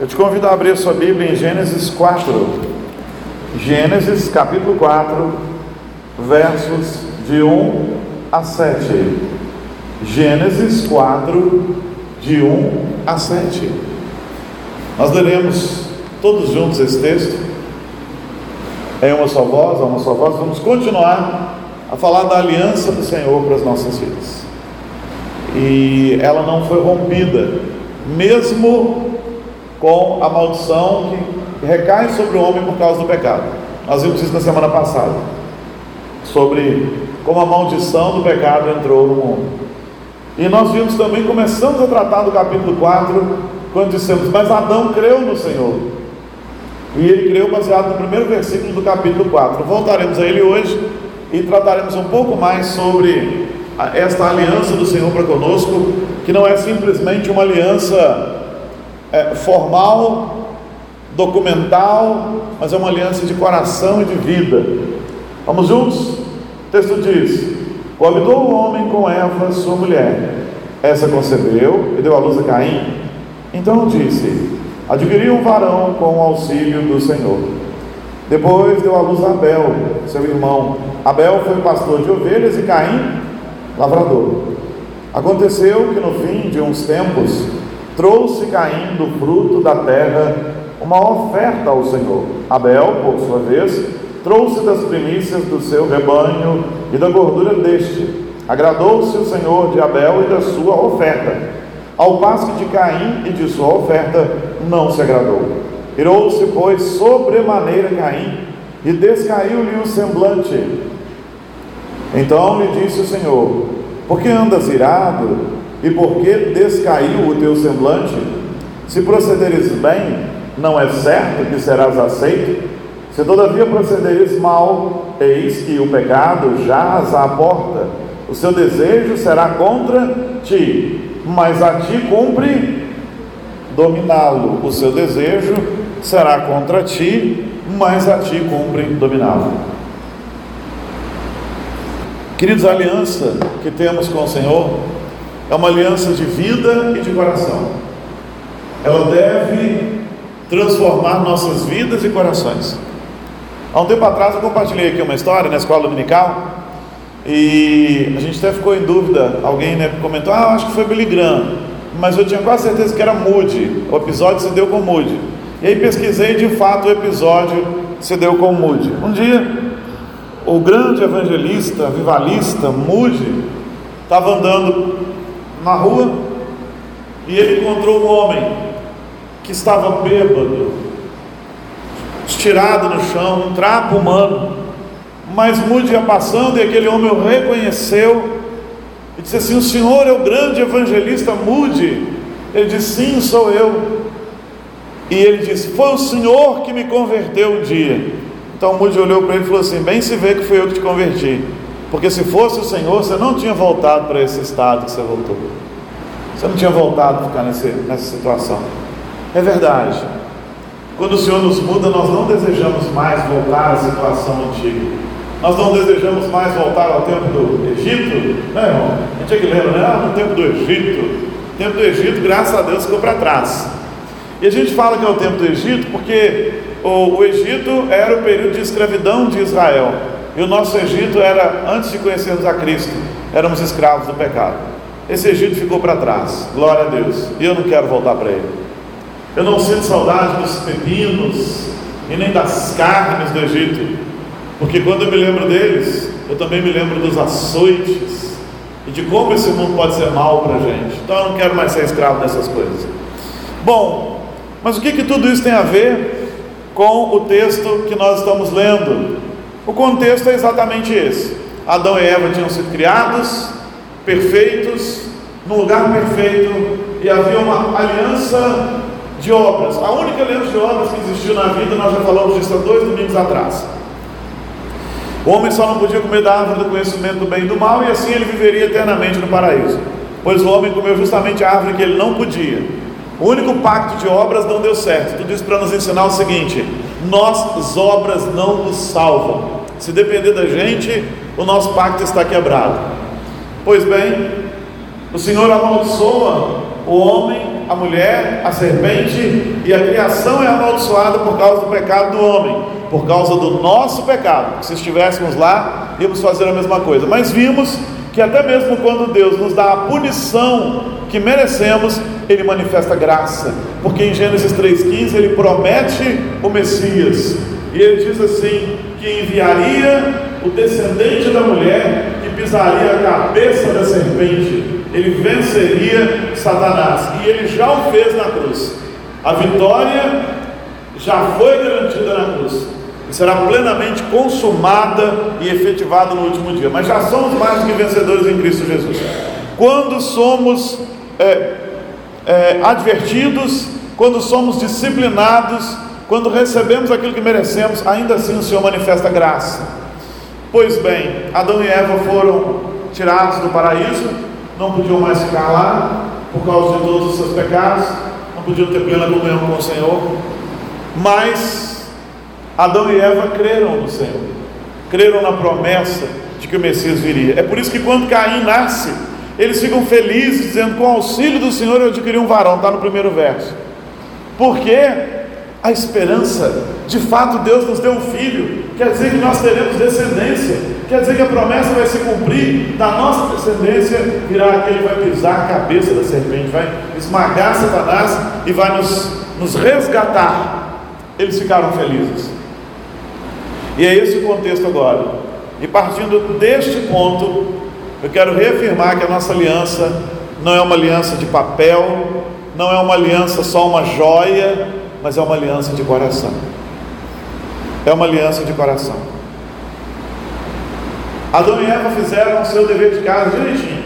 Eu te convido a abrir sua Bíblia em Gênesis 4. Gênesis capítulo 4, versos de 1 a 7. Gênesis 4, de 1 a 7. Nós leremos todos juntos esse texto. Em uma só voz, a uma só voz, vamos continuar a falar da aliança do Senhor para as nossas vidas. E ela não foi rompida, mesmo com a maldição que recai sobre o homem por causa do pecado. Nós vimos isso na semana passada, sobre como a maldição do pecado entrou no mundo. E nós vimos também, começamos a tratar do capítulo 4, quando dissemos, mas Adão creu no Senhor. E ele creu baseado no primeiro versículo do capítulo 4. Voltaremos a ele hoje e trataremos um pouco mais sobre esta aliança do Senhor para conosco, que não é simplesmente uma aliança é, formal, documental, mas é uma aliança de coração e de vida. Vamos juntos? O texto diz: Coabitou o homem com Eva, sua mulher. Essa concebeu e deu à luz a Caim. Então disse: Adquiri um varão com o auxílio do Senhor. Depois deu à luz a Abel, seu irmão. Abel foi pastor de ovelhas e Caim, lavrador. Aconteceu que no fim de uns tempos, trouxe Caim do fruto da terra uma oferta ao Senhor. Abel, por sua vez, trouxe das primícias do seu rebanho e da gordura deste. Agradou-se o Senhor de Abel e da sua oferta, ao passo que de Caim e de sua oferta não se agradou. Irou-se, pois, sobremaneira Caim e descaiu-lhe o semblante. Então lhe disse o Senhor: Por que andas irado e porque descaiu o teu semblante? Se procederes bem, não é certo que serás aceito? Se todavia procederes mal, eis que o pecado jaz à porta. O seu desejo será contra ti, mas a ti cumpre dominá-lo. O seu desejo será contra ti, mas a ti cumpre dominá-lo. Queridos, a aliança que temos com o Senhor é uma aliança de vida e de coração. Ela deve transformar nossas vidas e corações. Há um tempo atrás eu compartilhei aqui uma história na escola dominical e a gente até ficou em dúvida. Alguém né, comentou: Ah, acho que foi Billy Graham, mas eu tinha quase certeza que era Moody. O episódio se deu com Moody. E aí pesquisei de fato o episódio se deu com Moody. Um dia, o grande evangelista, vivalista Moody, estava andando na rua e ele encontrou um homem que estava bêbado, estirado no chão, um trapo humano. Mas Mude ia passando e aquele homem o reconheceu e disse assim: O senhor é o grande evangelista Mude? Ele disse: Sim, sou eu. E ele disse: Foi o senhor que me converteu um dia. Então Mude olhou para ele e falou assim: Bem se vê que foi eu que te converti. Porque se fosse o Senhor, você não tinha voltado para esse estado que você voltou. Você não tinha voltado a ficar nesse, nessa situação. É verdade. Quando o Senhor nos muda, nós não desejamos mais voltar à situação antiga. Nós não desejamos mais voltar ao tempo do Egito, né, irmão? A gente é que lembra, né? Ah, no tempo do Egito. O tempo do Egito, graças a Deus, ficou para trás. E a gente fala que é o tempo do Egito porque o, o Egito era o período de escravidão de Israel. E o nosso Egito era, antes de conhecermos a Cristo, éramos escravos do pecado. Esse Egito ficou para trás, glória a Deus. E eu não quero voltar para ele. Eu não sinto saudade dos pepinos e nem das carnes do Egito, porque quando eu me lembro deles, eu também me lembro dos açoites e de como esse mundo pode ser mal para a gente. Então eu não quero mais ser escravo dessas coisas. Bom, mas o que, que tudo isso tem a ver com o texto que nós estamos lendo? O contexto é exatamente esse: Adão e Eva tinham sido criados, perfeitos, num lugar perfeito, e havia uma aliança de obras. A única aliança de obras que existiu na vida, nós já falamos disso há dois domingos atrás. O homem só não podia comer da árvore do conhecimento do bem e do mal, e assim ele viveria eternamente no paraíso. Pois o homem comeu justamente a árvore que ele não podia. O único pacto de obras não deu certo. Tudo isso para nos ensinar o seguinte: nossas obras não nos salvam. Se depender da gente, o nosso pacto está quebrado. Pois bem, o Senhor amaldiçoa o homem a mulher, a serpente e a criação é amaldiçoada por causa do pecado do homem, por causa do nosso pecado. Se estivéssemos lá, íamos fazer a mesma coisa. Mas vimos que até mesmo quando Deus nos dá a punição que merecemos, Ele manifesta graça, porque em Gênesis 3,15 Ele promete o Messias, e Ele diz assim: que enviaria o descendente da mulher que pisaria a cabeça da serpente, ele venceria Satanás, e ele já o fez na cruz. A vitória já foi garantida na cruz e será plenamente consumada e efetivada no último dia. Mas já somos mais do que vencedores em Cristo Jesus. Quando somos é, é, advertidos, quando somos disciplinados, quando recebemos aquilo que merecemos, ainda assim o Senhor manifesta graça. Pois bem, Adão e Eva foram tirados do paraíso, não podiam mais ficar lá por causa de todos os seus pecados, não podiam ter plena comunhão com o Senhor, mas Adão e Eva creram no Senhor, creram na promessa de que o Messias viria. É por isso que quando Caim nasce, eles ficam felizes, dizendo: Com o auxílio do Senhor eu adquiri um varão, está no primeiro verso. Porque a esperança, de fato Deus nos deu um filho, quer dizer que nós teremos descendência, quer dizer que a promessa vai se cumprir, da nossa descendência virá aquele que vai pisar a cabeça da serpente, vai esmagar Satanás e vai nos, nos resgatar. Eles ficaram felizes. E é esse o contexto agora. E partindo deste ponto, eu quero reafirmar que a nossa aliança não é uma aliança de papel, não é uma aliança só uma joia, mas é uma aliança de coração. É uma aliança de coração. Adão e Eva fizeram o seu dever de casa direitinho.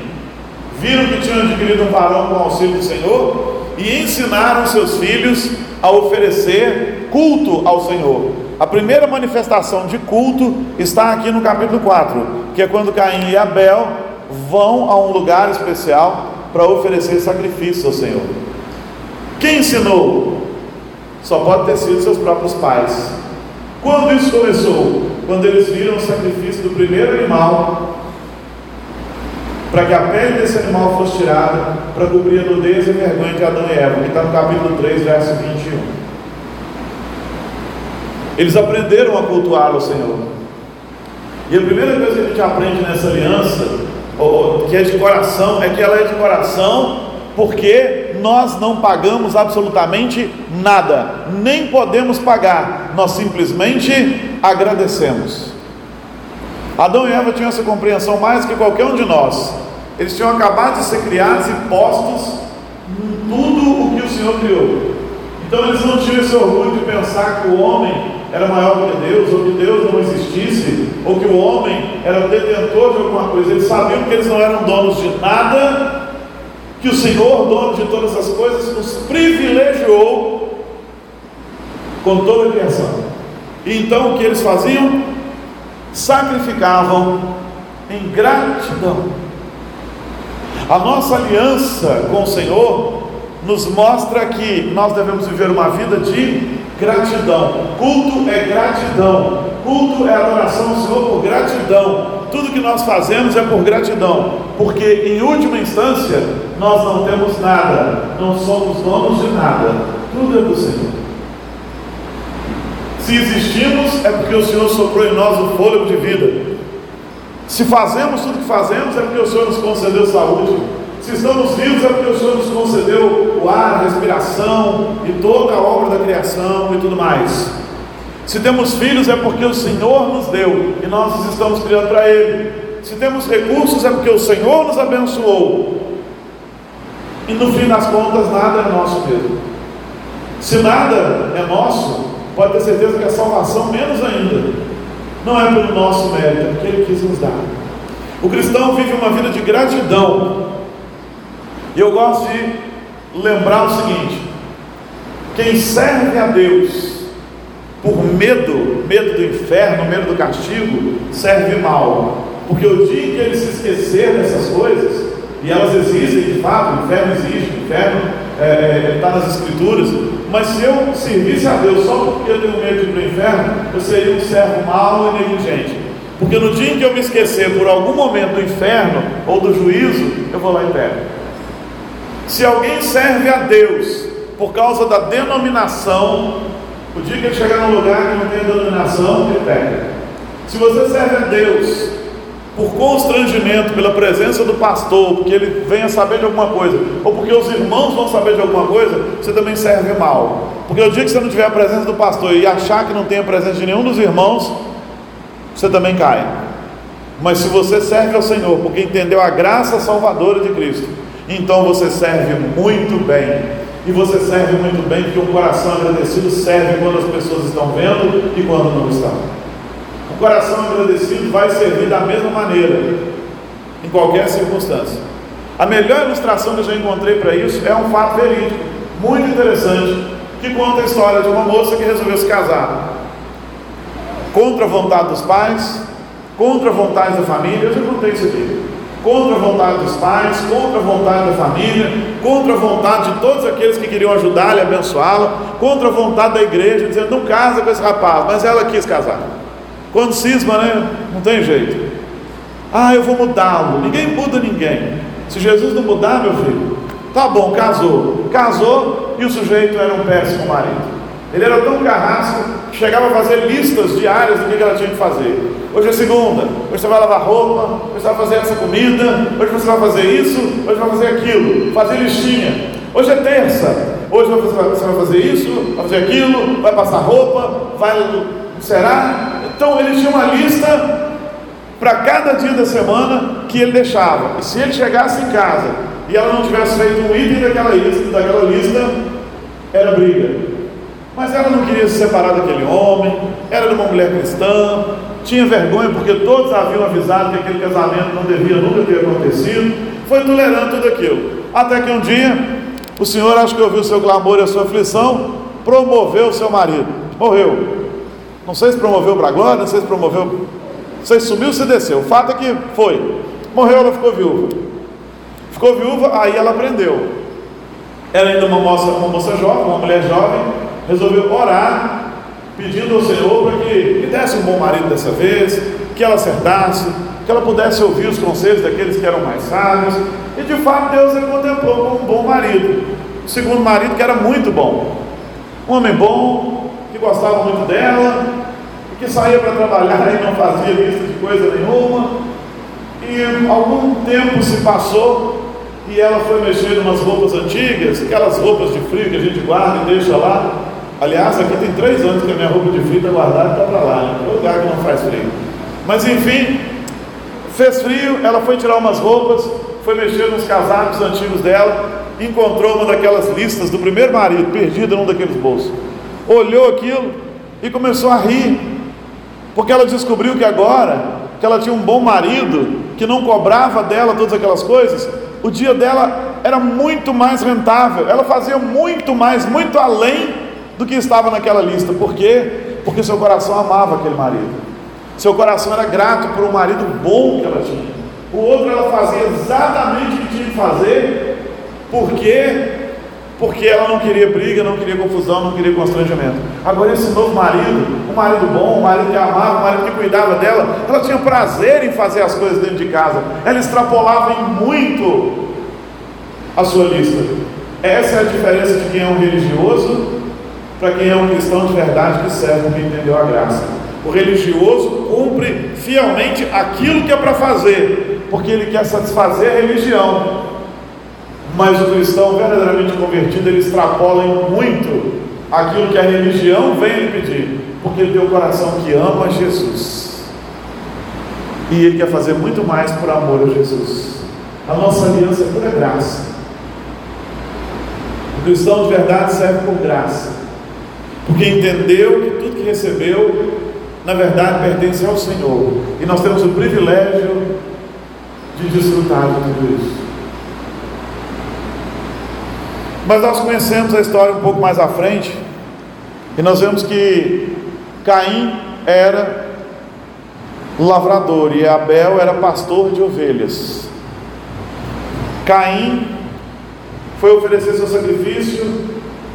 Viram que tinham adquirido um varão com o auxílio do Senhor e ensinaram seus filhos a oferecer culto ao Senhor. A primeira manifestação de culto está aqui no capítulo 4, que é quando Caim e Abel vão a um lugar especial para oferecer sacrifício ao Senhor. Quem ensinou? Só pode ter sido seus próprios pais. Quando isso começou? Quando eles viram o sacrifício do primeiro animal, para que a pele desse animal fosse tirada, para cobrir a nudez e a vergonha de Adão e Eva, que está no capítulo 3, verso 21. Eles aprenderam a cultuar o Senhor. E a primeira coisa que a gente aprende nessa aliança, que é de coração, é que ela é de coração porque nós não pagamos absolutamente nada, nem podemos pagar, nós simplesmente agradecemos. Adão e Eva tinham essa compreensão mais que qualquer um de nós. Eles tinham acabado de ser criados e postos em tudo o que o Senhor criou. Então eles não tinham esse orgulho de pensar que o homem era maior que Deus, ou que Deus não existisse, ou que o homem era detentor de alguma coisa. Eles sabiam que eles não eram donos de nada, que o Senhor, dono de todas as coisas, nos privilegiou com toda a criação. E então o que eles faziam? Sacrificavam em gratidão. A nossa aliança com o Senhor nos mostra que nós devemos viver uma vida de gratidão. Culto é gratidão. Culto é adoração ao Senhor por gratidão. Tudo que nós fazemos é por gratidão, porque em última instância nós não temos nada, não somos donos de nada, tudo é do Senhor. Se existimos, é porque o Senhor soprou em nós o fôlego de vida. Se fazemos tudo que fazemos, é porque o Senhor nos concedeu saúde. Se estamos vivos é porque o Senhor nos concedeu o ar, a respiração e toda a obra da criação e tudo mais. Se temos filhos é porque o Senhor nos deu e nós os estamos criando para Ele. Se temos recursos é porque o Senhor nos abençoou. E no fim das contas nada é nosso mesmo. Se nada é nosso, pode ter certeza que a salvação menos ainda. Não é pelo nosso mérito, é porque Ele quis nos dar. O cristão vive uma vida de gratidão e eu gosto de lembrar o seguinte: quem serve a Deus por medo, medo do inferno, medo do castigo, serve mal. Porque o dia em que ele se esquecer dessas coisas, e elas existem de fato, o inferno existe, o inferno está é, é tá nas escrituras, mas se eu servisse a Deus só porque eu tenho medo de ir para o inferno, eu seria um servo mau e negligente. Porque no dia em que eu me esquecer por algum momento do inferno ou do juízo, eu vou lá e pego. Se alguém serve a Deus por causa da denominação, o dia que ele chegar num lugar que não tem denominação, ele pega. Se você serve a Deus por constrangimento, pela presença do pastor, porque ele venha saber de alguma coisa, ou porque os irmãos vão saber de alguma coisa, você também serve mal. Porque o dia que você não tiver a presença do pastor e achar que não tem a presença de nenhum dos irmãos, você também cai. Mas se você serve ao Senhor, porque entendeu a graça salvadora de Cristo, então você serve muito bem. E você serve muito bem, porque um coração agradecido serve quando as pessoas estão vendo e quando não estão. O coração agradecido vai servir da mesma maneira, em qualquer circunstância. A melhor ilustração que eu já encontrei para isso é um fato verídico, muito interessante, que conta a história de uma moça que resolveu se casar contra a vontade dos pais, contra a vontade da família. Eu já contei isso aqui contra a vontade dos pais, contra a vontade da família, contra a vontade de todos aqueles que queriam ajudá-la e abençoá-la, contra a vontade da igreja, dizendo: não casa com esse rapaz, mas ela quis casar. Quando cisma, né? Não tem jeito. Ah, eu vou mudá-lo. Ninguém muda ninguém. Se Jesus não mudar, meu filho, tá bom, casou. Casou e o sujeito era um péssimo marido. Ele era tão carrasco que chegava a fazer listas diárias do que ela tinha que fazer. Hoje é segunda, hoje você vai lavar roupa, hoje você vai fazer essa comida, hoje você vai fazer isso, hoje vai fazer aquilo, fazer listinha. Hoje é terça, hoje você vai fazer isso, vai fazer aquilo, vai passar roupa, vai. Será? Então ele tinha uma lista para cada dia da semana que ele deixava. E se ele chegasse em casa e ela não tivesse feito um item daquela lista, daquela lista era briga. Mas ela não queria se separar daquele homem, era de uma mulher cristã, tinha vergonha porque todos haviam avisado que aquele casamento não devia nunca ter acontecido, foi tolerando tudo aquilo. Até que um dia, o Senhor, acho que ouviu o seu clamor e a sua aflição, promoveu o seu marido, morreu. Não sei se promoveu para agora, não sei se promoveu, não sei se sumiu se desceu. O fato é que foi. Morreu, ela ficou viúva. Ficou viúva, aí ela aprendeu. Era ainda uma moça, uma moça jovem, uma mulher jovem, resolveu orar pedindo ao Senhor para que lhe desse um bom marido dessa vez, que ela acertasse, que ela pudesse ouvir os conselhos daqueles que eram mais sábios. E de fato Deus a contemplou como um bom marido. O segundo marido que era muito bom. Um homem bom, que gostava muito dela, que saía para trabalhar e não fazia lista de coisa nenhuma. E algum tempo se passou e ela foi mexer em umas roupas antigas, aquelas roupas de frio que a gente guarda e deixa lá. Aliás, aqui tem três anos que a minha roupa de frio está guardada e está para lá, né? Lugar que não faz frio. Mas enfim, fez frio, ela foi tirar umas roupas, foi mexer nos casacos antigos dela, encontrou uma daquelas listas do primeiro marido, perdida num daqueles bolsos. Olhou aquilo e começou a rir, porque ela descobriu que agora, que ela tinha um bom marido, que não cobrava dela todas aquelas coisas, o dia dela era muito mais rentável, ela fazia muito mais, muito além do que estava naquela lista. Por quê? Porque seu coração amava aquele marido. Seu coração era grato por um marido bom que ela tinha. O outro ela fazia exatamente o que tinha que fazer. Por quê? Porque ela não queria briga, não queria confusão, não queria constrangimento. Agora, esse novo marido, um marido bom, um marido que amava, um marido que cuidava dela, ela tinha prazer em fazer as coisas dentro de casa. Ela extrapolava em muito a sua lista. Essa é a diferença de quem é um religioso para quem é um cristão de verdade que serve, porque entendeu a graça. O religioso cumpre fielmente aquilo que é para fazer, porque ele quer satisfazer a religião. Mas o cristão verdadeiramente convertido, ele extrapola em muito aquilo que a religião vem lhe pedir, porque ele tem um coração que ama Jesus. E ele quer fazer muito mais por amor a Jesus. A nossa aliança é pura graça. O cristão de verdade serve por graça porque entendeu que tudo que recebeu, na verdade, pertence ao Senhor, e nós temos o privilégio de desfrutar de tudo isso. Mas nós conhecemos a história um pouco mais à frente, e nós vemos que Caim era lavrador e Abel era pastor de ovelhas. Caim foi oferecer seu sacrifício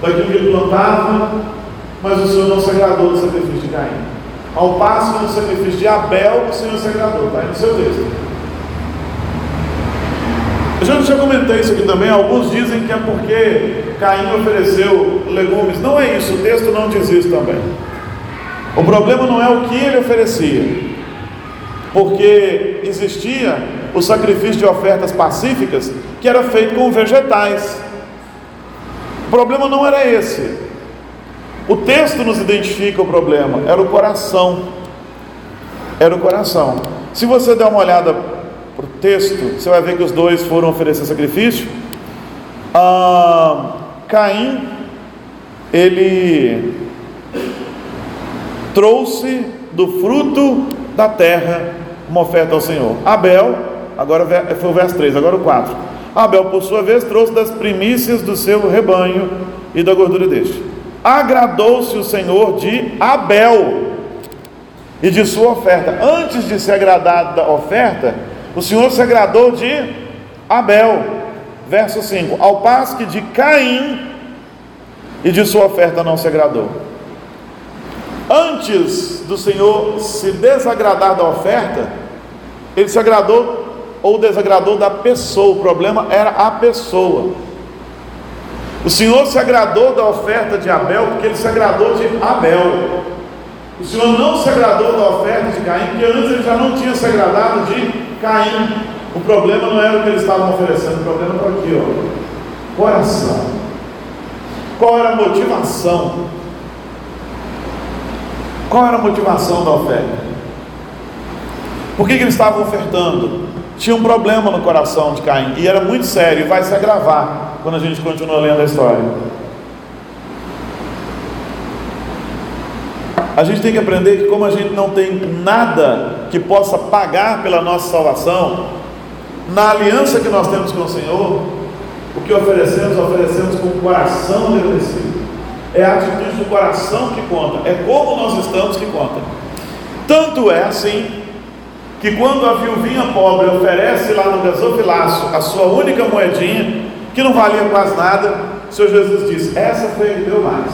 daquilo que ele plantava, mas o Senhor não se agradou do sacrifício de Caim. Ao passo que no sacrifício de Abel, o Senhor se agradou, está aí no seu texto. Eu já, já comentei isso aqui também. Alguns dizem que é porque Caim ofereceu legumes. Não é isso, o texto não diz isso também. O problema não é o que ele oferecia, porque existia o sacrifício de ofertas pacíficas que era feito com vegetais. O problema não era esse. O texto nos identifica o problema, era o coração. Era o coração. Se você der uma olhada para o texto, você vai ver que os dois foram oferecer sacrifício. Ah, Caim, ele trouxe do fruto da terra uma oferta ao Senhor. Abel, agora foi o verso 3, agora o 4. Abel, por sua vez, trouxe das primícias do seu rebanho e da gordura deste. Agradou-se o Senhor de Abel e de sua oferta. Antes de se agradar da oferta, o Senhor se agradou de Abel. Verso 5: Ao passo que de Caim e de sua oferta não se agradou. Antes do Senhor se desagradar da oferta, ele se agradou ou desagradou da pessoa, o problema era a pessoa. O Senhor se agradou da oferta de Abel, porque ele se agradou de Abel. O Senhor não se agradou da oferta de Caim, porque antes ele já não tinha se agradado de Caim. O problema não era o que eles estavam oferecendo, o problema está aqui, ó. Coração. Qual era a motivação? Qual era a motivação da oferta? Por que, que eles estavam ofertando? Tinha um problema no coração de Caim e era muito sério e vai se agravar quando a gente continua lendo a história. A gente tem que aprender que, como a gente não tem nada que possa pagar pela nossa salvação, na aliança que nós temos com o Senhor, o que oferecemos, oferecemos com o coração agradecido. É a atitude do coração que conta, é como nós estamos que conta. Tanto é assim que quando a viuvinha pobre oferece lá no gasofilaço a sua única moedinha, que não valia quase nada, o Senhor Jesus diz: Essa foi a que deu mais.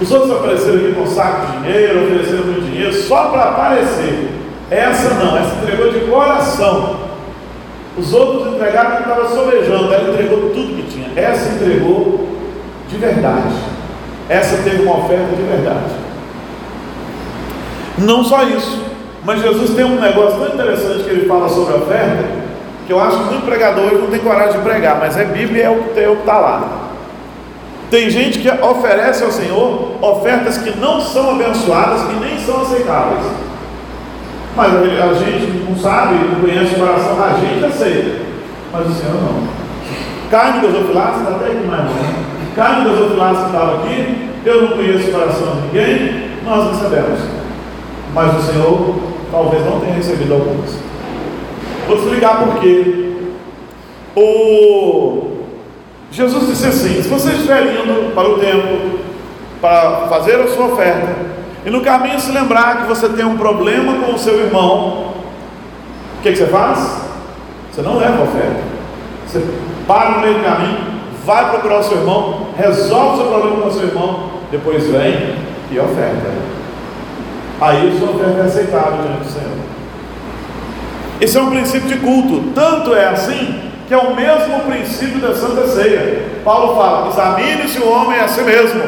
Os outros apareceram aqui com saco de dinheiro, ofereceram muito dinheiro, só para aparecer. Essa não, essa entregou de coração. Os outros entregaram que estava sobejando, ela entregou tudo que tinha. Essa entregou de verdade. Essa teve uma oferta de verdade. Não só isso, mas Jesus tem um negócio tão interessante que ele fala sobre a oferta, que eu acho que muito pregador não tem coragem de pregar, mas é Bíblia é o que está lá. Tem gente que oferece ao Senhor ofertas que não são abençoadas e nem são aceitáveis. Mas a gente não sabe, não conhece o coração, a gente aceita, mas o Senhor não. Carne gasofilácea, está até aqui mais longe. Carne gasofilácea que estava aqui, eu não conheço o coração de ninguém, nós recebemos. Mas o Senhor talvez não tenha recebido algumas. Vou explicar por quê. O Jesus disse assim: se você estiver indo para o templo para fazer a sua oferta, e no caminho se lembrar que você tem um problema com o seu irmão, o que, que você faz? Você não leva a oferta. Você para no meio do caminho, vai procurar o seu irmão, resolve o seu problema com o seu irmão, depois vem e oferta aí sua oferta é diante do Senhor. Esse é um princípio de culto, tanto é assim que é o mesmo princípio da Santa Ceia. Paulo fala: examine-se o homem a si mesmo.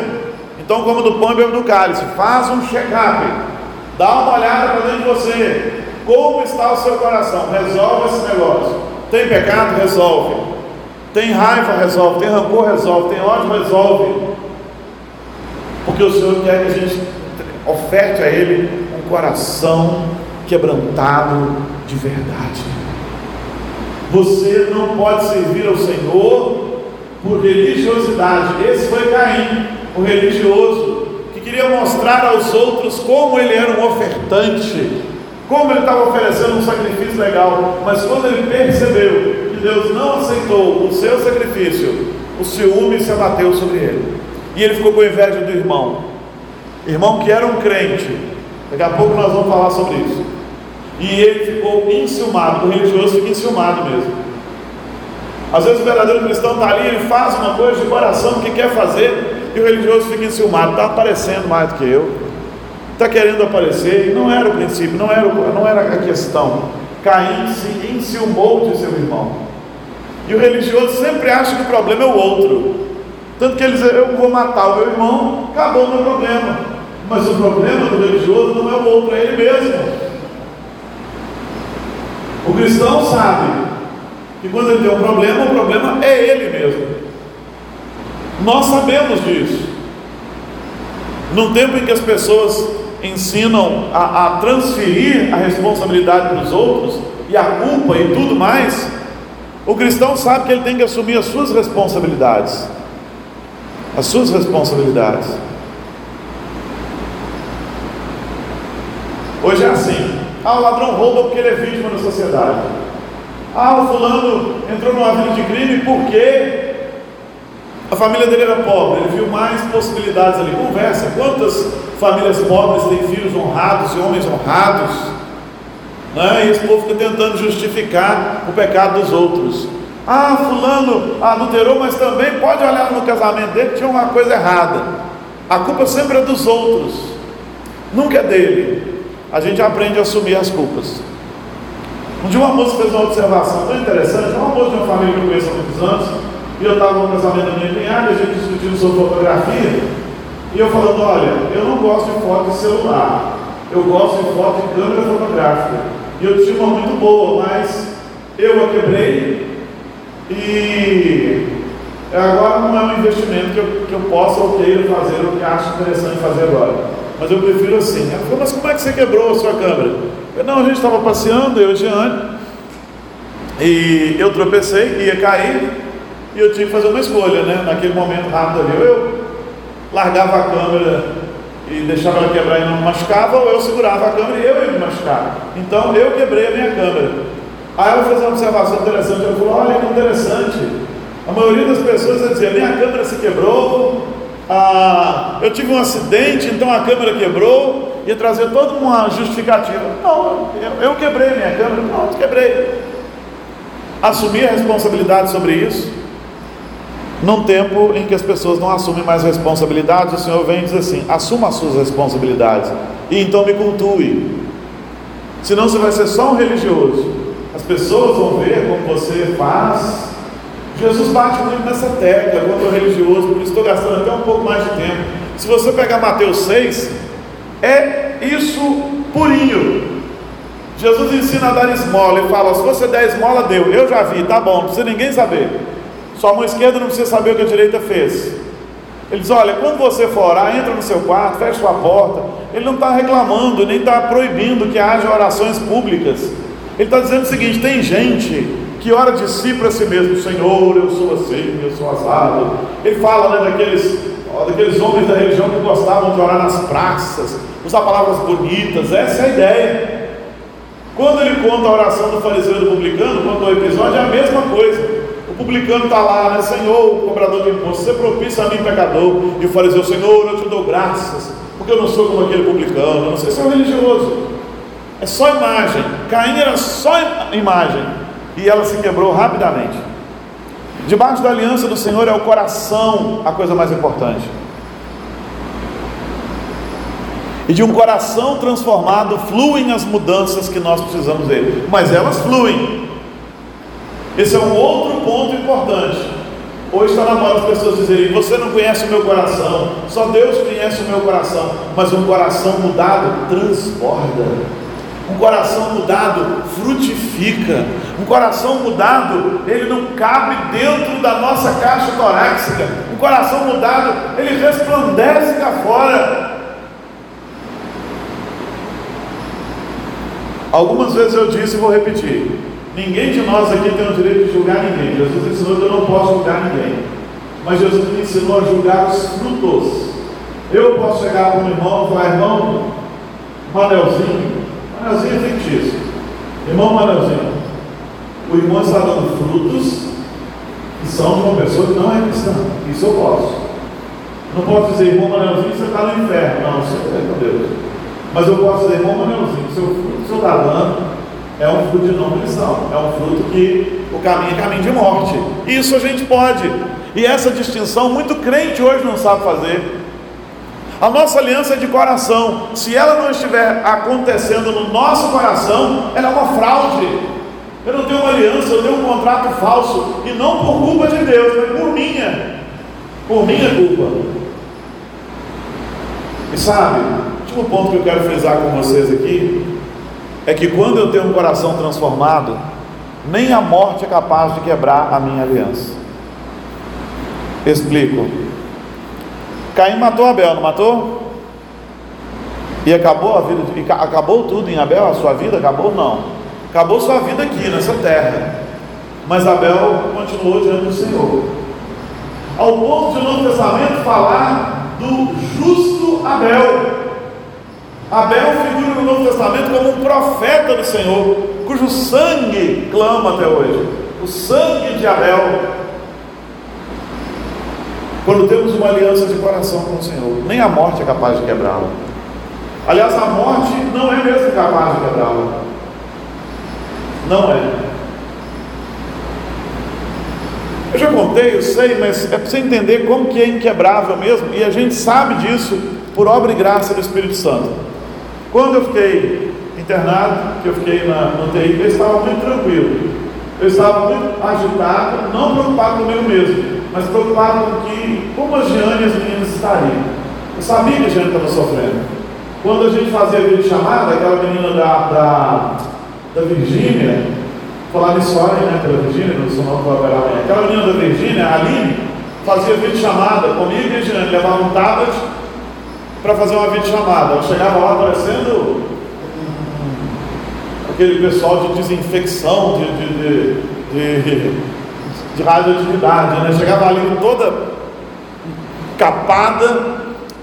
Então, como do pão e do cálice, faz um check-up, dá uma olhada para dentro de você. Como está o seu coração? Resolve esse negócio. Tem pecado? Resolve. Tem raiva? Resolve. Tem rancor? Resolve. Tem ódio? Resolve. Porque o Senhor quer que a gente oferte a Ele um coração quebrantado de verdade. Você não pode servir ao Senhor por religiosidade. Esse foi Caim, o religioso, que queria mostrar aos outros como ele era um ofertante, como ele estava oferecendo um sacrifício legal. Mas quando ele percebeu que Deus não aceitou o seu sacrifício, o ciúme se abateu sobre ele. E ele ficou com inveja do irmão. Irmão que era um crente, daqui a pouco nós vamos falar sobre isso. E ele ficou enciumado, o religioso fica enciumado mesmo. Às vezes o verdadeiro cristão está ali, ele faz uma coisa de coração que quer fazer, e o religioso fica enciumado, está aparecendo mais do que eu, está querendo aparecer, e não era o princípio, não era, não era a questão. Caim se enciumou de seu irmão. E o religioso sempre acha que o problema é o outro. Tanto que ele diz, eu vou matar o meu irmão, acabou o meu problema. Mas o problema do religioso não é o outro, é ele mesmo. O cristão sabe que quando ele tem um problema, o problema é ele mesmo. Nós sabemos disso. Num tempo em que as pessoas ensinam a, a transferir a responsabilidade para os outros, e a culpa e tudo mais, o cristão sabe que ele tem que assumir as suas responsabilidades. As suas responsabilidades. Hoje é assim. Ah, o ladrão rouba porque ele é vítima da sociedade. Ah, o fulano entrou numa vida de crime porque a família dele era pobre, ele viu mais possibilidades ali. Conversa, quantas famílias pobres têm filhos honrados e homens honrados? Né? E esse povo fica tentando justificar o pecado dos outros. Ah, fulano adulterou, mas também pode olhar no casamento dele, tinha uma coisa errada. A culpa sempre é dos outros, nunca é dele. A gente aprende a assumir as culpas. Um dia uma moça fez uma observação tão interessante, uma moça de uma família que eu conheço há muitos anos, e eu estava no casamento da minha cunhada, a gente discutindo sobre fotografia, e eu falando, olha, eu não gosto de foto de celular, eu gosto de foto de câmera fotográfica. E eu tinha uma muito boa, mas eu a quebrei e agora não é um investimento que eu, que eu possa ou queira fazer, ou que acho interessante fazer agora. Mas eu prefiro assim. Ela falou, mas como é que você quebrou a sua câmera? Eu, não, a gente estava passeando, eu e Jeane, e eu tropecei, ia cair, e eu tinha que fazer uma escolha, né? Naquele momento rápido ali. Eu largava a câmera e deixava ela quebrar e não machucava, ou eu segurava a câmera e eu ia me machucar. Então eu quebrei a minha câmera. Aí ela fez uma observação interessante, ela falou, olha que interessante. A maioria das pessoas dizer, minha câmera se quebrou, ah, eu tive um acidente, então a câmera quebrou, ia trazer toda uma justificativa. Não, eu, eu quebrei minha câmera, pronto, quebrei. Assumir a responsabilidade sobre isso num tempo em que as pessoas não assumem mais responsabilidades, o Senhor vem e diz assim: assuma as suas responsabilidades e então me cultue. Senão você vai ser só um religioso. As pessoas vão ver como você faz. Jesus bate muito nessa tecla quanto ao religioso, por isso estou gastando até um pouco mais de tempo. Se você pegar Mateus 6, é isso purinho. Jesus ensina a dar esmola e fala: se você der esmola, deu. Eu já vi, tá bom, não precisa ninguém saber. Sua mão esquerda não precisa saber o que a direita fez. Ele diz: Olha, quando você for orar, entra no seu quarto, fecha sua porta. Ele não está reclamando, nem está proibindo que haja orações públicas. Ele está dizendo o seguinte: tem gente que ora de si para si mesmo: Senhor, eu sou assim, eu sou assado. Ele fala né, daqueles, daqueles homens da religião que gostavam de orar nas praças, usar palavras bonitas. Essa é a ideia. Quando ele conta a oração do fariseu e do publicano, conta o episódio, é a mesma coisa. O publicano está lá, né? Senhor, o cobrador de imposto, você propício a mim, pecador. E o fariseu, Senhor, eu te dou graças, porque eu não sou como aquele publicano, eu não sei se é um religioso. É só imagem. Caim era só imagem. E ela se quebrou rapidamente. Debaixo da aliança do Senhor é o coração a coisa mais importante. E de um coração transformado fluem as mudanças que nós precisamos dele. Mas elas fluem. Esse é um outro ponto importante. Hoje está na moda as pessoas dizerem: Você não conhece o meu coração, só Deus conhece o meu coração. Mas um coração mudado transborda. Um coração mudado frutifica. Um coração mudado, ele não cabe dentro da nossa caixa torácica. Um coração mudado, ele resplandece cá fora. Algumas vezes eu disse e vou repetir. Ninguém de nós aqui tem o direito de julgar ninguém. Jesus ensinou que eu não posso julgar ninguém. Mas Jesus me ensinou a julgar os frutos. Eu posso chegar para um irmão e falar, irmão, Manelzinho, Manelzinho é fictício. Irmão Manelzinho, o irmão está dando frutos que são de uma pessoa que não é cristã. Isso eu posso. Não posso dizer, irmão Manelzinho, você está no inferno. Não, isso é com Deus. Mas eu posso dizer, irmão Manelzinho, seu fruto que senhor está dando é um fruto de não cristão, é um fruto que o caminho é caminho de morte. Isso a gente pode. E essa distinção muito crente hoje não sabe fazer. A nossa aliança é de coração. Se ela não estiver acontecendo no nosso coração, ela é uma fraude. Eu não tenho uma aliança, eu tenho um contrato falso, e não por culpa de Deus, mas por minha, por minha culpa. E sabe, o último ponto que eu quero frisar com vocês aqui é que quando eu tenho um coração transformado, nem a morte é capaz de quebrar a minha aliança. Explico. Caim matou Abel, não matou? E acabou a vida, e acabou tudo em Abel, a sua vida acabou não. Acabou sua vida aqui nessa terra. Mas Abel continuou diante do Senhor. Ao ponto de o Novo Testamento falar do justo Abel. Abel figura no Novo Testamento como um profeta do Senhor, cujo sangue clama até hoje. O sangue de Abel. Quando temos uma aliança de coração com o Senhor, nem a morte é capaz de quebrá-la. Aliás, a morte não é mesmo capaz de quebrá-la. Não é. Eu já contei, eu sei, mas é para você entender como que é inquebrável mesmo, e a gente sabe disso por obra e graça do Espírito Santo. Quando eu fiquei internado, que eu fiquei na, no TI, eu estava muito tranquilo. Eu estava muito agitado, não preocupado comigo mesmo, mas preocupado com que, como a Giane e as meninas estariam. Eu sabia que a Giane estava sofrendo. Quando a gente fazia vídeo chamada, aquela menina da, da, da Virgínia, nisso aí, né, pela Virgínia, não sou não vou amanhã. Aquela menina da Virgínia, a Aline, fazia vídeo chamada comigo e a Giane, levava um tablet para fazer uma videochamada. Eu chegava lá parecendo aquele pessoal de desinfecção, de, de, de, de, de radioatividade, né? Chegava ali toda capada,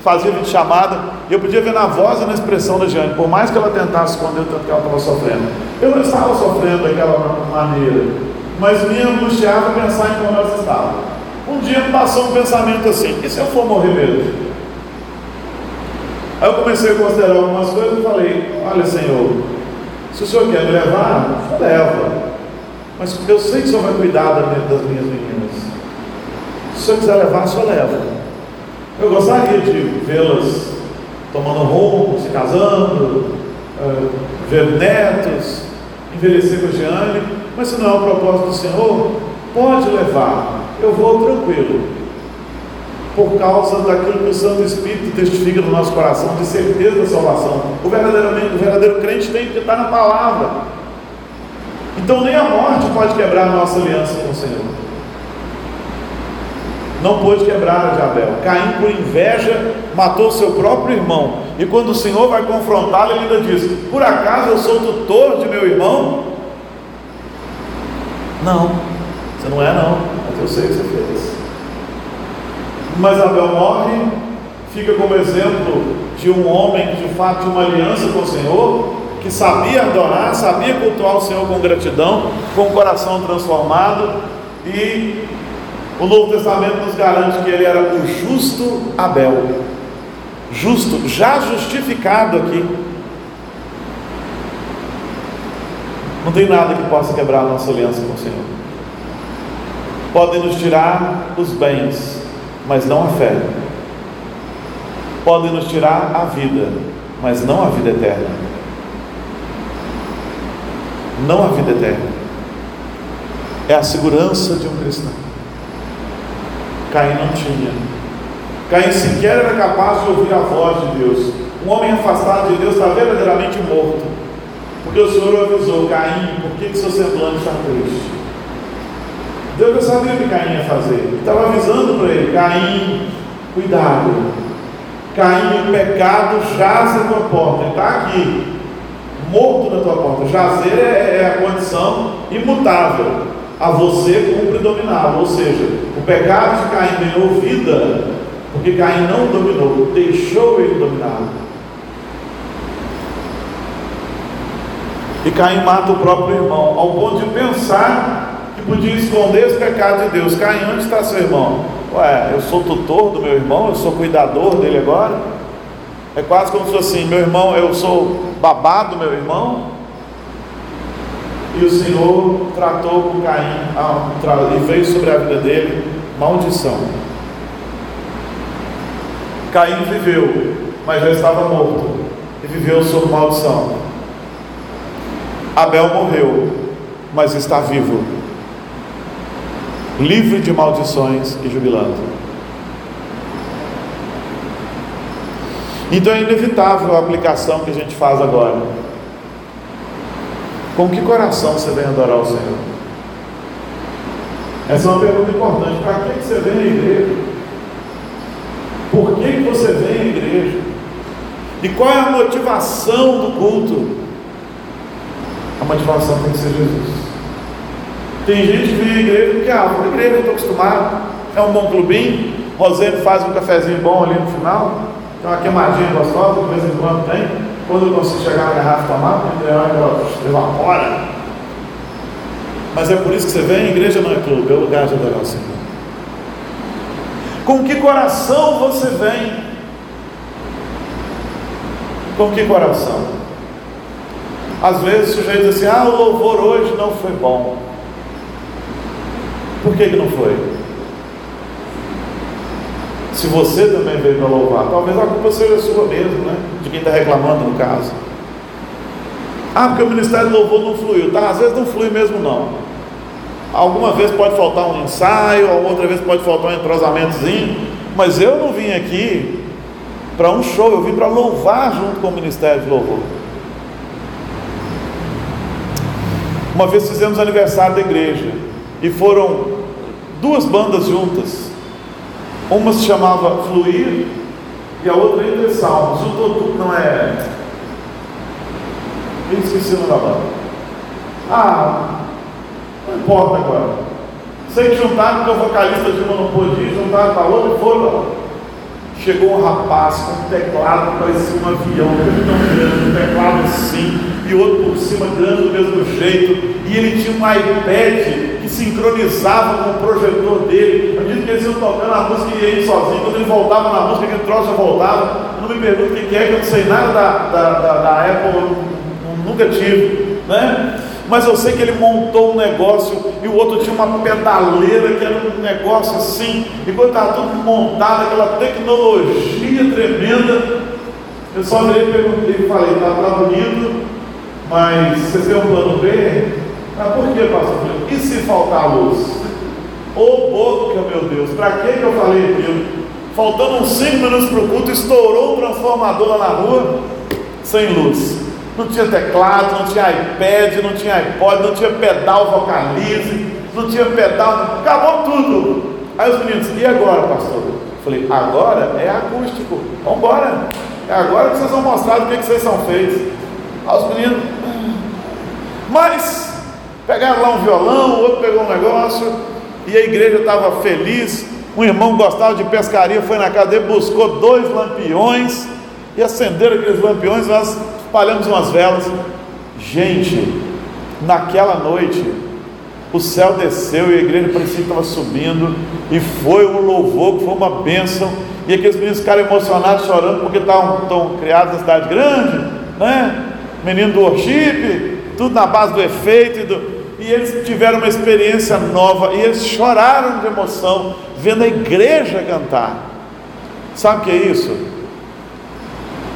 fazia videochamada, e eu podia ver na voz e na expressão da Jane, por mais que ela tentasse esconder o tanto que ela estava sofrendo. Eu não estava sofrendo daquela maneira, mas me angustiava pensar em como ela estava. Um dia me passou um pensamento assim, e se eu for morrer mesmo? Aí eu comecei a considerar algumas coisas e falei: Olha, Senhor, se o Senhor quer me levar, leva. Mas eu sei que o Senhor vai cuidar das minhas meninas. Se o Senhor quiser levar, o Senhor leva. Eu gostaria de vê-las tomando rumo, se casando, uh, ver netos, envelhecer com a Giane, mas se não é o propósito do Senhor, pode levar. Eu vou tranquilo por causa daquilo que o Santo Espírito testifica no nosso coração, de certeza da salvação. O, verdadeiramente, o verdadeiro crente tem que estar na palavra. Então nem a morte pode quebrar a nossa aliança com o Senhor. Não pôde quebrar a de Abel. Caim, por inveja, matou seu próprio irmão. E quando o Senhor vai confrontá-lo, ele ainda diz: Por acaso eu sou tutor de meu irmão? Não, você não é, não, mas eu sei que você fez. Mas Abel morre, fica como exemplo de um homem que de fato tinha uma aliança com o Senhor, que sabia adorar, sabia cultuar o Senhor com gratidão, com o coração transformado, e o Novo Testamento nos garante que ele era o justo Abel, justo, já justificado aqui. Não tem nada que possa quebrar a nossa aliança com o Senhor. Podem nos tirar os bens, mas não a fé. Podem nos tirar a vida, mas não a vida eterna. Não a vida eterna. É a segurança de um cristão. Caim não tinha. Caim sequer era capaz de ouvir a voz de Deus. Um homem afastado de Deus está verdadeiramente morto. Porque o Senhor avisou, Caim, por que, seu semblante está triste? Deus já sabia o que Caim ia fazer. Estava avisando para ele: Caim, cuidado. Caim, o pecado jaz na tua porta. Está aqui, morto na tua porta. Jazer é, é a condição imutável. A você cumpre dominá-lo. Ou seja, o pecado de Caim ganhou vida, porque Caim não dominou, deixou ele dominá-lo. E Caim mata o próprio irmão, ao ponto de pensar podia esconder os pecados de Deus. Caim, onde está seu irmão? Ué, eu sou tutor do meu irmão, eu sou cuidador dele agora. É quase como se fosse assim: meu irmão, eu sou babado do meu irmão. E o Senhor tratou com Caim e veio sobre a vida dele maldição. Caim viveu, mas já estava morto e viveu sob maldição. Abel morreu, mas está vivo, livre de maldições e jubilando. Então é inevitável a aplicação que a gente faz agora. Com que coração você vem adorar o Senhor? Essa é uma pergunta importante. Para que você vem à igreja? Por que você vem à igreja? E qual é a motivação do culto? A motivação tem que ser Jesus. Tem gente que vem à igreja porque, ah, à igreja, eu estou acostumado. É um bom clubinho. Rosane faz um cafezinho bom ali no final. Tem uma queimadinha gostosa, de vez em quando tem. Quando eu consigo chegar na garrafa tomar, porque ela evapora. Mas é por isso que você vem, a igreja não é clube, é lugar de adorar o Senhor. Com que coração você vem? Com que coração? Às vezes o sujeito diz assim, ah, o louvor hoje não foi bom. Por que, que não foi? Se você também veio para louvar, talvez a culpa seja sua mesmo, né? De quem está reclamando no caso. Ah, porque o ministério do louvor não fluiu. Tá, às vezes não flui mesmo não. Alguma vez pode faltar um ensaio, outra vez pode faltar um entrosamentozinho, mas eu não vim aqui para um show, eu vim para louvar junto com o ministério de louvor. Uma vez fizemos aniversário da igreja e foram duas bandas juntas. Uma se chamava Fluir e a outra Entre Salmos. Juntou tudo, não é? Eu esqueci o nome da banda. Ah, não importa agora. Sei que juntaram porque o vocalista de uma não ir, juntaram para outra e foram. Chegou um rapaz com um teclado, parecia um avião, tão grande, um teclado assim, e outro por cima grande do mesmo jeito, e ele tinha um iPad que sincronizava com o projetor dele. À medida que eles iam tocando a música e ele sozinho, quando ele voltava na música, aquele troço já voltava. Não me pergunte o que é, que eu não sei nada da, da, da, da Apple, nunca tive, né? mas eu sei que ele montou um negócio e o outro tinha uma pedaleira que era um negócio assim, e quando estava tudo montado, aquela tecnologia tremenda, eu só virei perguntei e falei, está tá bonito, mas vocês têm um plano B? Mas por que, pastor? E se faltar luz? Ô boca, meu Deus, para que eu falei aquilo? Faltando uns 5 minutos para o culto, estourou o transformador lá na rua, sem luz não tinha teclado, não tinha iPad, não tinha iPod, não tinha pedal vocalize, não tinha pedal, acabou tudo. Aí os meninos, e agora, pastor? Eu falei, agora é acústico, vamos embora. É agora que vocês vão mostrar do que, que vocês são feitos. Aí os meninos, mas pegaram lá um violão, o outro pegou um negócio, e a igreja estava feliz. Um irmão gostava de pescaria, foi na casa dele, buscou dois lampiões e acenderam aqueles lampiões, nós espalhamos umas velas. Gente, naquela noite, o céu desceu e a igreja parecia que estava subindo, e foi um louvor, foi uma bênção, e aqueles meninos ficaram emocionados, chorando, porque estavam tão criados na cidade grande, né? Menino do worship, tudo na base do efeito, e, do, e eles tiveram uma experiência nova, e eles choraram de emoção, vendo a igreja cantar. Sabe o que é isso?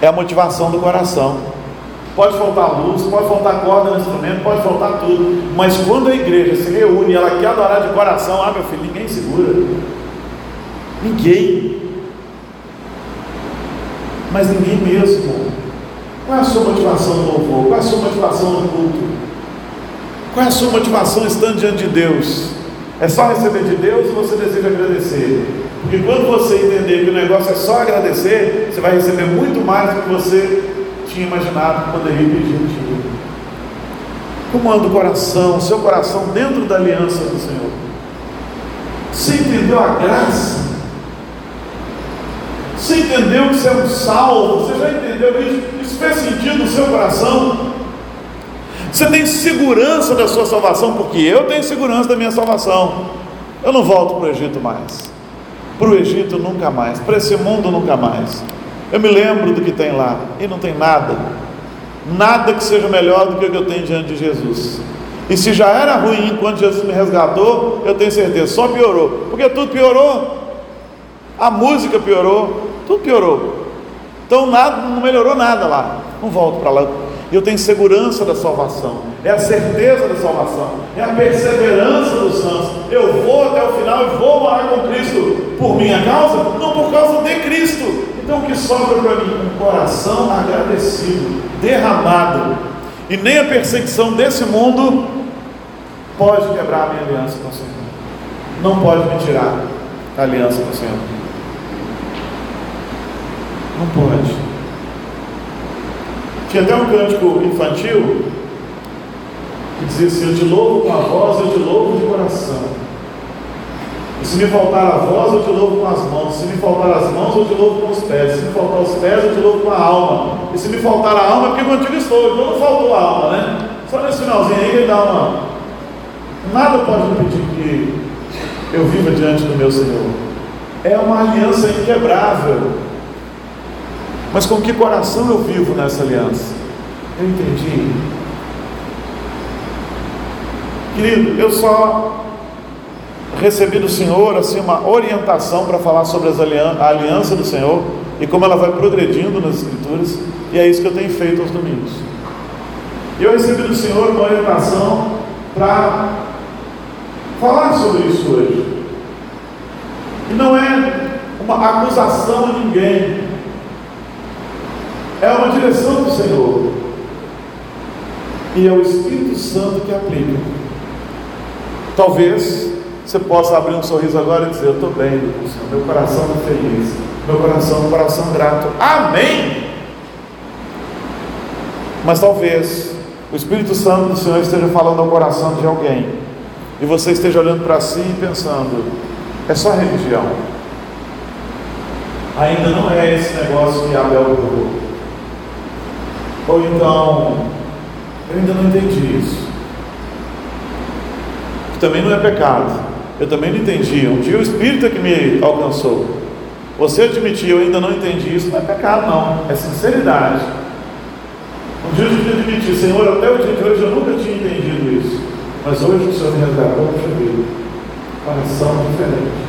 É a motivação do coração. Pode faltar luz, pode faltar corda no instrumento, pode faltar tudo. Mas quando a igreja se reúne, ela quer adorar de coração, ah meu filho, ninguém segura. Ninguém. Mas ninguém mesmo. Qual é a sua motivação no louvor? Qual é a sua motivação no culto? Qual é a sua motivação estando diante de Deus? É só receber de Deus ou você deseja agradecer? Porque quando você entender que o negócio é só agradecer, você vai receber muito mais do que você tinha imaginado que poderia pedir um dia. Comanda o coração, seu coração dentro da aliança do Senhor. Você entendeu a graça? Você entendeu que você é um salvo? Você já entendeu isso? Isso fez sentido no seu coração? Você tem segurança da sua salvação, porque eu tenho segurança da minha salvação. Eu não volto para o Egito mais. Para o Egito nunca mais. Para esse mundo nunca mais. Eu me lembro do que tem lá e não tem nada, nada que seja melhor do que o que eu tenho diante de Jesus. E se já era ruim quando Jesus me resgatou, eu tenho certeza, só piorou, porque tudo piorou. A música piorou, tudo piorou. Então nada, não melhorou nada lá. Não volto para lá. Eu tenho segurança da salvação. é a certeza da salvação, é a perseverança dos santos. Eu vou até o final e vou morar com Cristo por minha causa, não por causa de Cristo. Então o que sobra para mim? Um coração agradecido, derramado. E nem a perseguição desse mundo pode quebrar a minha aliança com o Senhor. Não pode me tirar a aliança com o Senhor. Não pode. Tinha até um cântico infantil que dizia assim: Eu te louvo com a voz, eu te louvo de coração. E se me faltar a voz, eu te louvo com as mãos. Se me faltar as mãos, eu te louvo com os pés. Se me faltar os pés, eu te louvo com a alma. E se me faltar a alma, é porque contigo estou. Então não faltou a alma, né? Só nesse finalzinho aí ele dá uma. Nada pode impedir que eu viva diante do meu Senhor. É uma aliança inquebrável. Mas com que coração eu vivo nessa aliança? Eu entendi. Querido, eu só recebi do Senhor assim uma orientação para falar sobre a aliança do Senhor e como ela vai progredindo nas Escrituras, e é isso que eu tenho feito aos domingos. Eu recebi do Senhor uma orientação para falar sobre isso hoje. E não é uma acusação a ninguém, é uma direção do Senhor. E é o Espírito Santo que aplica. Talvez você possa abrir um sorriso agora e dizer: Eu estou bem, meu coração está feliz, meu coração um coração grato. Amém! Mas talvez o Espírito Santo do Senhor esteja falando ao coração de alguém e você esteja olhando para si e pensando: É só religião. Ainda não é esse negócio que Abel provou. Ou então, eu ainda não entendi isso. Que também não é pecado. Eu também não entendi. Um dia o Espírito é que me alcançou. Você admitir, eu ainda não entendi isso, não é pecado, não. É sinceridade. Um dia eu que admitir, Senhor, até o dia de hoje eu nunca tinha entendido isso. Mas hoje o Senhor me resgatou, puxa vida. Coração diferente.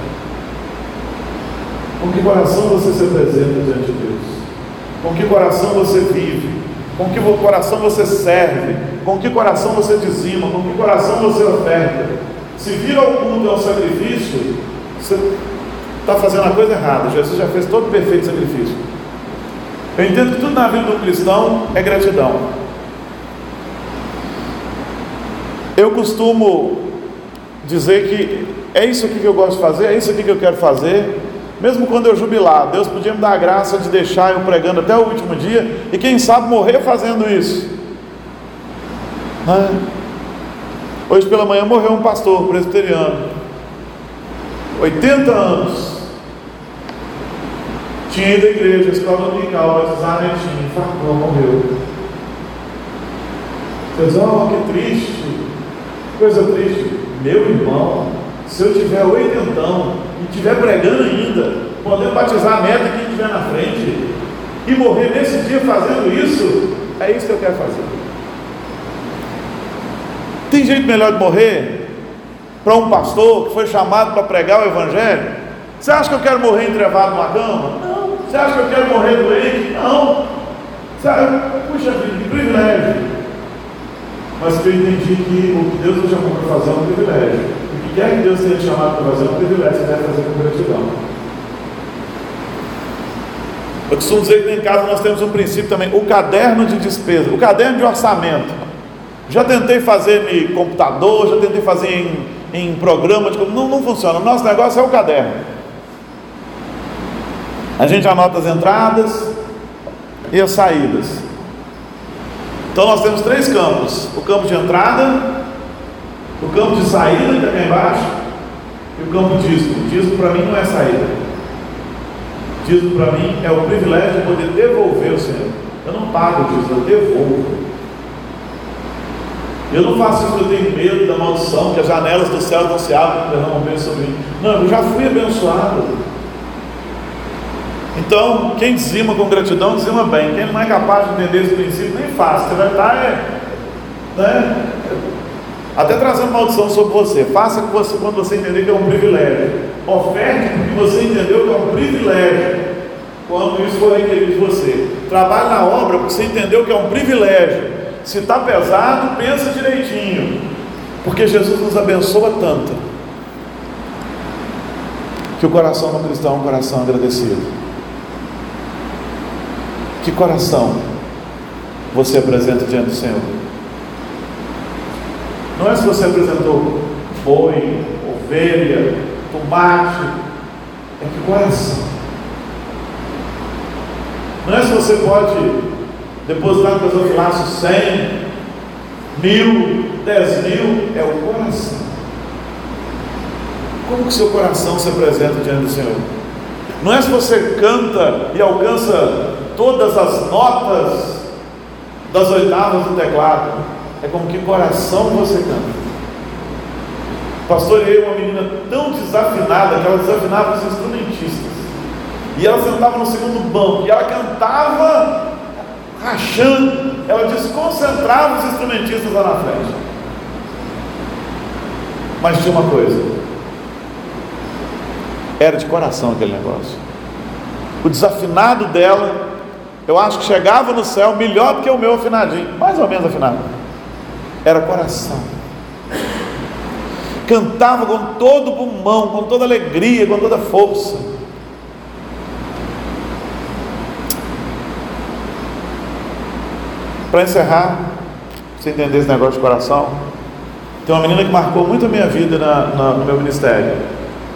Com que coração você se apresenta diante de Deus? Com que coração você vive? Com que coração você serve? Com que coração você dizima? Com que coração você oferta? Se vir ao culto ao sacrifício, você está fazendo a coisa errada. Jesus já fez todo o perfeito sacrifício. Eu entendo que tudo na vida do cristão é gratidão. Eu costumo dizer que é isso aqui que eu gosto de fazer, é isso aqui que eu quero fazer. Mesmo quando eu jubilar, Deus podia me dar a graça de deixar eu pregando até o último dia e quem sabe morrer fazendo isso. Né? Hoje pela manhã morreu um pastor presbiteriano, 80 anos. Tinha ido à igreja, escola dominical, batizado em tinha, infartou, morreu. Você diz, oh, que triste, coisa triste. Meu irmão, se eu tiver oitentão e estiver pregando ainda, podendo batizar a meta quem estiver na frente, e morrer nesse dia fazendo isso, é isso que eu quero fazer. Tem jeito melhor de morrer para um pastor que foi chamado para pregar o Evangelho? Você acha que eu quero morrer entrevado numa cama? Não. Você acha que eu quero morrer doente? Não. Sabe? Puxa vida, que privilégio. Mas que eu entendi que o que Deus nos chamou para fazer é um privilégio. Quer que Deus tenha chamado para fazer um privilégio, você deve fazer com gratidão. Eu costumo dizer que em casa nós temos um princípio também, o caderno de despesa, o caderno de orçamento. Já tentei fazer em computador, já tentei fazer em, em programa, não, não funciona. O nosso negócio é o caderno. A gente anota as entradas e as saídas. Então nós temos três campos: o campo de entrada, o campo de saída, que está aqui embaixo, e o campo dízimo. Dízimo para mim não é saída. Dízimo para mim é o privilégio de poder devolver o Senhor. Eu não pago dízimo, eu devolvo. Eu não faço isso porque eu tenho medo da maldição, que as janelas do céu não se abrem para derramar bem sobre mim. Não, eu já fui abençoado. Então, quem dizima com gratidão, dizima bem. Quem não é capaz de entender esse princípio, nem faz. Você vai estar, é, né, até trazendo maldição sobre você. Faça você, quando você entender que é um privilégio. Oferte porque você entendeu que é um privilégio. Quando isso for requerido de você. Trabalhe na obra porque você entendeu que é um privilégio. se está pesado, pensa direitinho, porque Jesus nos abençoa tanto que o coração do cristão é um coração agradecido. Que coração você apresenta diante do Senhor? Não é se você apresentou boi, ovelha, tomate, é que coração. Não é se você pode depositar no gasofilácio 100, mil, dez mil, é o coração. Como que seu coração se apresenta diante do Senhor? Não é se você canta e alcança todas as notas das oitavas do teclado, é como que coração você canta. Pastoreei uma menina tão desafinada que ela desafinava os instrumentistas. E ela sentava no segundo banco e ela cantava rachando, ela desconcentrava os instrumentistas lá na frente. Mas tinha uma coisa, era de coração aquele negócio. O desafinado dela, eu acho que chegava no céu melhor do que o meu afinadinho, mais ou menos afinado. Era coração. Cantava com todo o pulmão, com toda alegria, com toda força. Para encerrar, você entender esse negócio de coração, tem uma menina que marcou muito a minha vida na, na, no meu ministério,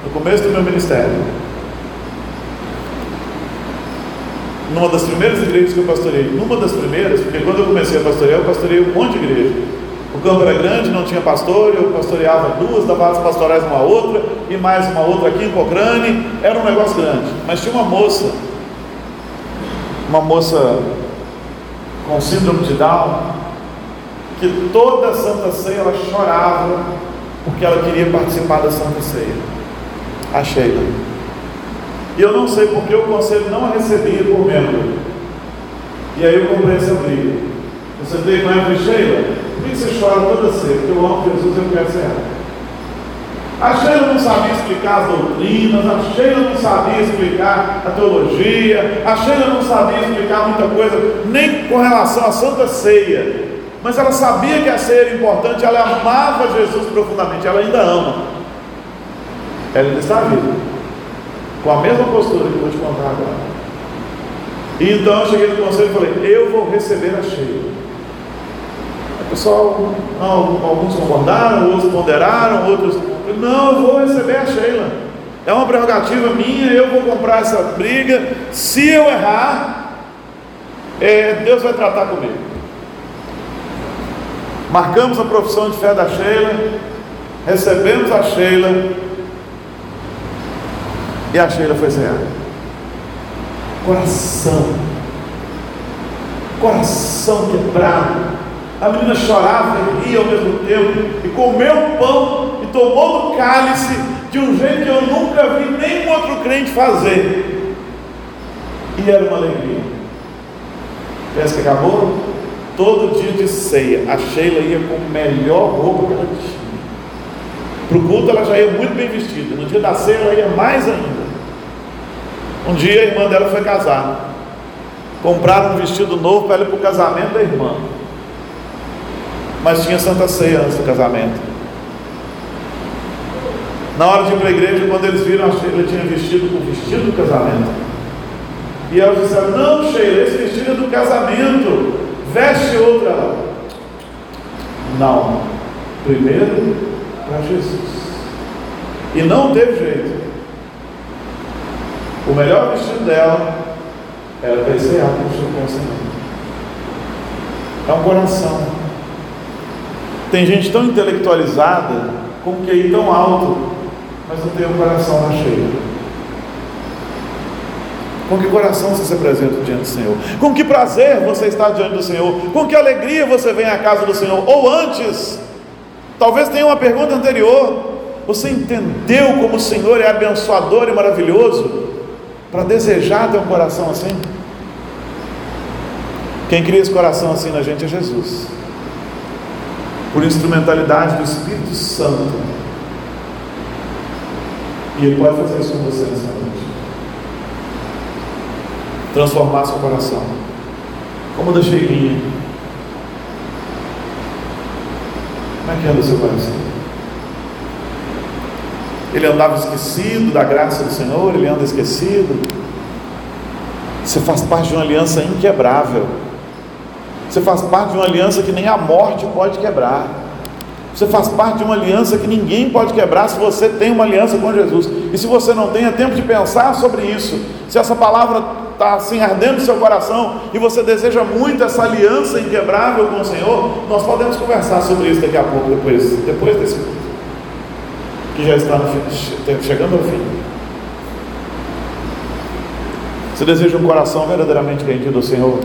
no começo do meu ministério. Numa das primeiras igrejas que eu pastorei, numa das primeiras, porque quando eu comecei a pastorear, eu pastorei um monte de igreja. O campo era grande, não tinha pastor, eu pastoreava duas, dava as pastorais uma outra, e mais uma outra aqui em Cocrane, era um negócio grande. Mas tinha uma moça, uma moça com síndrome de Down, que toda a Santa Ceia ela chorava porque ela queria participar da Santa Ceia. A Sheila. E eu não sei porque o conselho não a recebia por membro. E aí eu comprei essa briga. Você tem falei, Sheila, que você chora toda ceia? Porque eu amo Jesus eu quero ser ela. A Sheila não sabia explicar as doutrinas, a Sheila não sabia explicar a teologia, a Sheila não sabia explicar muita coisa, nem com relação à Santa Ceia. Mas ela sabia que a ceia era importante, ela amava Jesus profundamente, ela ainda ama. Ela ainda está viva, com a mesma postura que eu vou te contar agora. E então eu cheguei no conselho e falei: Eu vou receber a Sheila. Pessoal, alguns concordaram, outros ponderaram, outros não, eu vou receber a Sheila. É uma prerrogativa minha, eu vou comprar essa briga. Se eu errar, é, Deus vai tratar comigo. Marcamos a profissão de fé da Sheila, recebemos a Sheila e a Sheila foi zerada. Coração, coração quebrado. A menina chorava e ria ao mesmo tempo e comeu pão tomou do cálice de um jeito que eu nunca vi nenhum outro crente fazer. E era uma alegria. Pensa que acabou? Todo dia de ceia, a Sheila ia com a melhor roupa que ela tinha. Para o culto ela já ia muito bem vestida. No dia da ceia ela ia mais ainda. Um dia a irmã dela foi casar. Compraram um vestido novo para ela ir para o casamento da irmã. Mas tinha Santa Ceia antes do casamento. Na hora de ir para a igreja, quando eles viram, ele tinha vestido o vestido do casamento. E elas disseram: Não, Sheila, esse vestido é do casamento, veste outra. Não, primeiro para Jesus. E não teve jeito. O melhor vestido dela era para esse com o Senhor. É um coração. Tem gente tão intelectualizada, com QI tão alto, mas não tem o coração na cheia. Com que coração você se apresenta diante do Senhor? Com que prazer você está diante do Senhor? Com que alegria você vem à casa do Senhor? Ou antes, talvez tenha uma pergunta anterior. Você entendeu como o Senhor é abençoador e maravilhoso para desejar ter um coração assim? Quem cria esse coração assim na gente é Jesus. Por instrumentalidade do Espírito Santo e Ele pode fazer isso com você nessa noite. Transformar seu coração. Como da cheirinha. Como é que anda o seu coração? Ele andava esquecido da graça do Senhor, ele anda esquecido. Você faz parte de uma aliança inquebrável. Você faz parte de uma aliança que nem a morte pode quebrar. Você faz parte de uma aliança que ninguém pode quebrar se você tem uma aliança com Jesus. E se você não tem, é tempo de pensar sobre isso. Se essa palavra está assim ardendo no seu coração e você deseja muito essa aliança inquebrável com o Senhor, nós podemos conversar sobre isso daqui a pouco, depois, depois desse que já está fim, chegando ao fim. Você deseja um coração verdadeiramente rendido ao Senhor?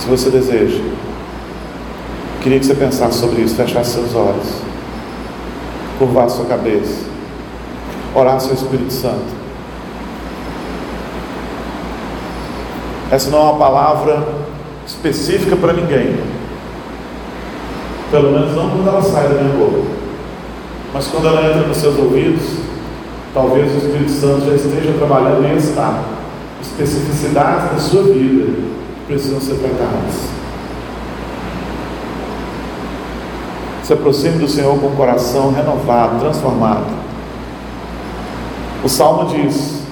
Se você deseja, Queria que você pensasse sobre isso, fechasse seus olhos, curvasse sua cabeça, orasse ao Espírito Santo. Essa não é uma palavra específica para ninguém, pelo menos não quando ela sai da minha boca, mas quando ela entra nos seus ouvidos, talvez o Espírito Santo já esteja trabalhando em estar. Especificidades da sua vida precisam ser tratadas. se aproxime do Senhor com o coração renovado, transformado. O salmo diz: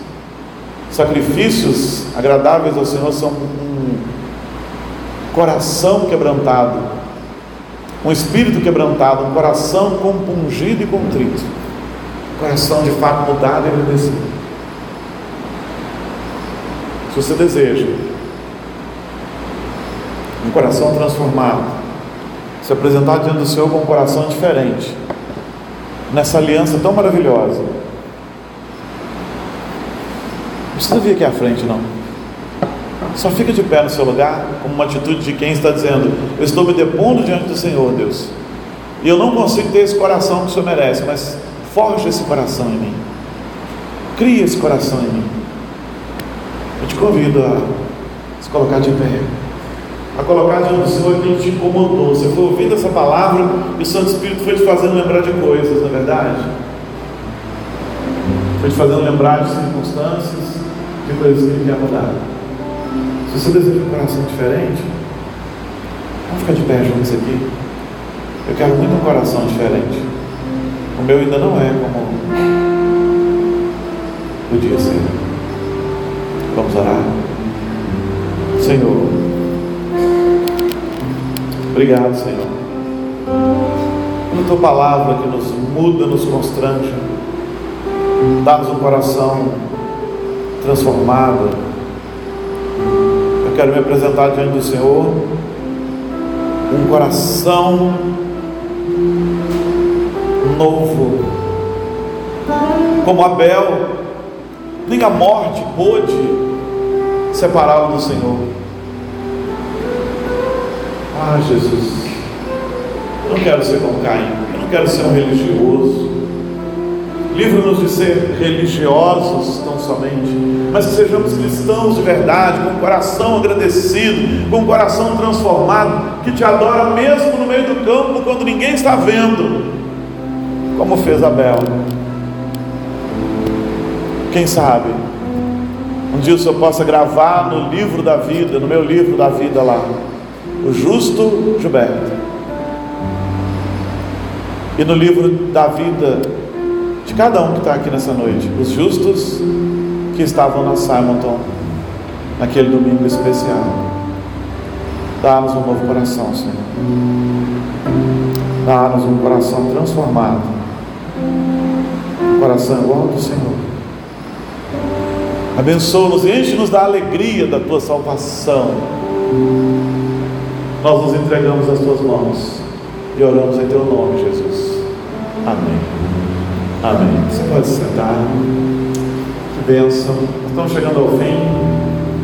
sacrifícios agradáveis ao Senhor são um coração quebrantado, um espírito quebrantado, um coração compungido e contrito, coração de fato mudado e agradecido. Se você deseja um coração transformado, se apresentar diante do Senhor com um coração diferente, nessa aliança tão maravilhosa. Não precisa vir aqui à frente, não. Só fica de pé no seu lugar, como uma atitude de quem está dizendo: Eu estou me depondo diante do Senhor, Deus. E eu não consigo ter esse coração que o Senhor merece, mas forja esse coração em mim. Cria esse coração em mim. Eu te convido a se colocar de pé a colocar diante do Senhor aquilo que te incomodou. Você foi ouvindo essa palavra e o Santo Espírito foi te fazendo lembrar de coisas, não é verdade? Foi te fazendo lembrar de circunstâncias, de coisas que ele quer mudar. Se você deseja um coração diferente, vamos ficar de pé juntos aqui. Eu quero muito um coração diferente. O meu ainda não é como podia ser. Vamos orar. Senhor, Obrigado, Senhor. Pela tua palavra que nos muda, nos constrange, dá-nos um coração transformado. Eu quero me apresentar diante do Senhor, um coração novo, como Abel, nem a morte pôde separá-lo do Senhor. Ah, Jesus, eu não quero ser como Caim, eu não quero ser um religioso. Livra-nos de ser religiosos tão somente, mas que sejamos cristãos de verdade, com o coração agradecido, com o coração transformado, que te adora mesmo no meio do campo quando ninguém está vendo, como fez Abel. Quem sabe, um dia o Senhor possa gravar no livro da vida, no meu livro da vida lá, o justo Gilberto. E no livro da vida de cada um que está aqui nessa noite, os justos que estavam na Simonton naquele domingo especial. Dá-nos um novo coração, Senhor. Dá-nos um coração transformado. Um coração igual ao do Senhor. Abençoa-nos e enche-nos da alegria da tua salvação nós nos entregamos às tuas mãos e oramos em teu nome, Jesus. Amém. Amém. Você pode sentar. Que bênção. Estamos chegando ao fim.